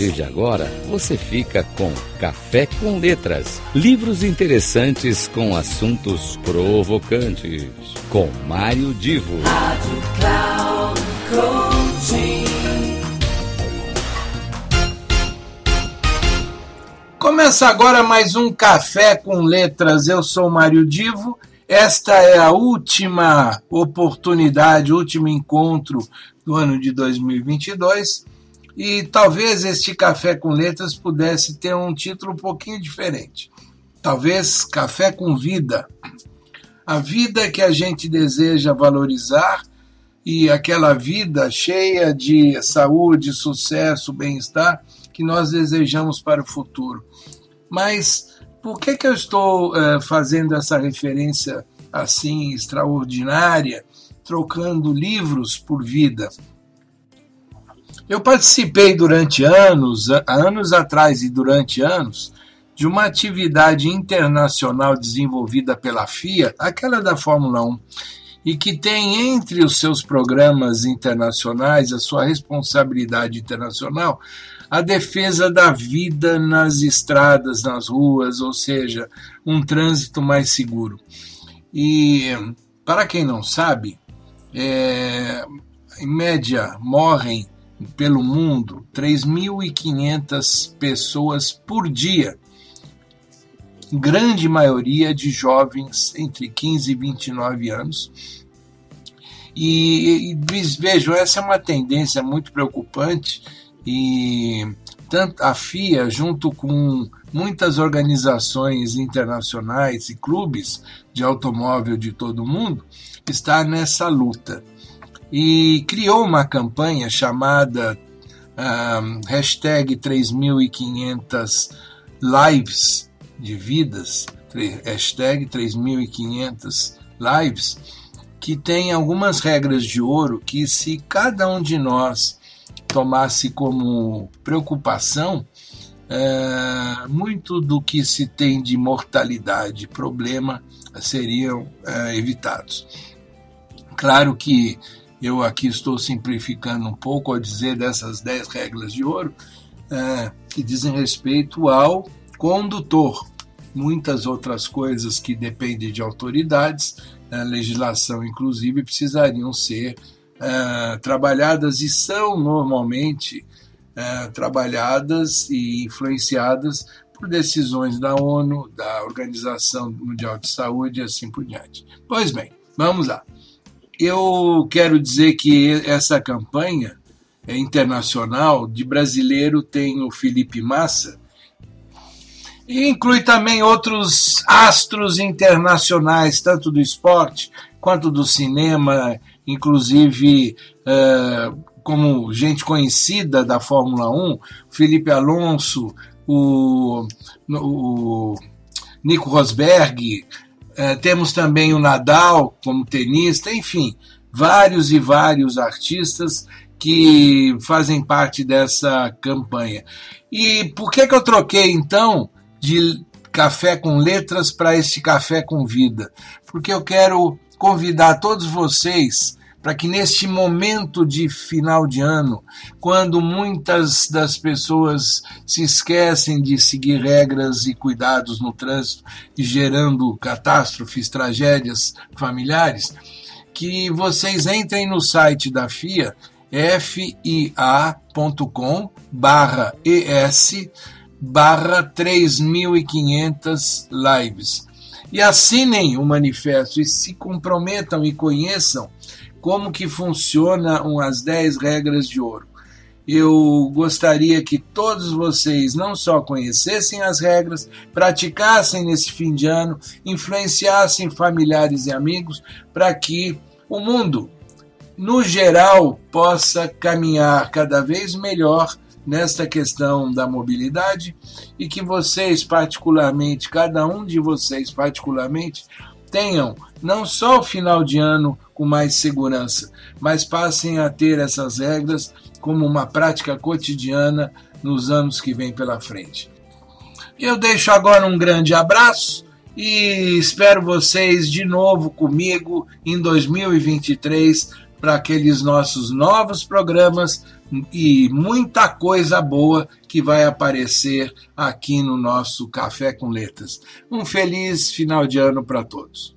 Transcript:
partir de agora, você fica com Café com Letras. Livros interessantes com assuntos provocantes. Com Mário Divo. Rádio Cloud Coaching. Começa agora mais um Café com Letras. Eu sou Mário Divo. Esta é a última oportunidade, último encontro do ano de 2022 e talvez este Café com Letras pudesse ter um título um pouquinho diferente. Talvez Café com Vida. A vida que a gente deseja valorizar e aquela vida cheia de saúde, sucesso, bem-estar que nós desejamos para o futuro. Mas por que, que eu estou uh, fazendo essa referência assim extraordinária, trocando livros por vida? Eu participei durante anos, anos atrás e durante anos, de uma atividade internacional desenvolvida pela FIA, aquela da Fórmula 1, e que tem entre os seus programas internacionais, a sua responsabilidade internacional, a defesa da vida nas estradas, nas ruas, ou seja, um trânsito mais seguro. E, para quem não sabe, é, em média morrem pelo mundo 3.500 pessoas por dia, grande maioria de jovens entre 15 e 29 anos. E, e vejam, essa é uma tendência muito preocupante e tanto a FIA, junto com muitas organizações internacionais e clubes de automóvel de todo o mundo, está nessa luta e criou uma campanha chamada um, hashtag 3500 lives de vidas, hashtag 3500 lives, que tem algumas regras de ouro que se cada um de nós tomasse como preocupação, é, muito do que se tem de mortalidade, problema, seriam é, evitados. Claro que eu aqui estou simplificando um pouco ao dizer dessas 10 regras de ouro, é, que dizem respeito ao condutor. Muitas outras coisas que dependem de autoridades, a legislação inclusive, precisariam ser é, trabalhadas e são normalmente é, trabalhadas e influenciadas por decisões da ONU, da Organização Mundial de Saúde e assim por diante. Pois bem, vamos lá. Eu quero dizer que essa campanha é internacional de brasileiro tem o Felipe Massa e inclui também outros astros internacionais, tanto do esporte quanto do cinema, inclusive uh, como gente conhecida da Fórmula 1, Felipe Alonso, o, o Nico Rosberg, é, temos também o Nadal como tenista, enfim, vários e vários artistas que fazem parte dessa campanha. E por que, que eu troquei então de café com letras para este café com vida? Porque eu quero convidar todos vocês para que neste momento de final de ano, quando muitas das pessoas se esquecem de seguir regras e cuidados no trânsito gerando catástrofes, tragédias familiares, que vocês entrem no site da FIA, fia.com barra es barra 3.500 lives. E assinem o manifesto e se comprometam e conheçam como que funcionam as 10 regras de ouro. Eu gostaria que todos vocês não só conhecessem as regras, praticassem nesse fim de ano, influenciassem familiares e amigos para que o mundo, no geral, possa caminhar cada vez melhor nesta questão da mobilidade e que vocês, particularmente, cada um de vocês, particularmente, tenham não só o final de ano com mais segurança, mas passem a ter essas regras como uma prática cotidiana nos anos que vêm pela frente. Eu deixo agora um grande abraço e espero vocês de novo comigo em 2023 para aqueles nossos novos programas e muita coisa boa que vai aparecer aqui no nosso Café com Letras. Um feliz final de ano para todos.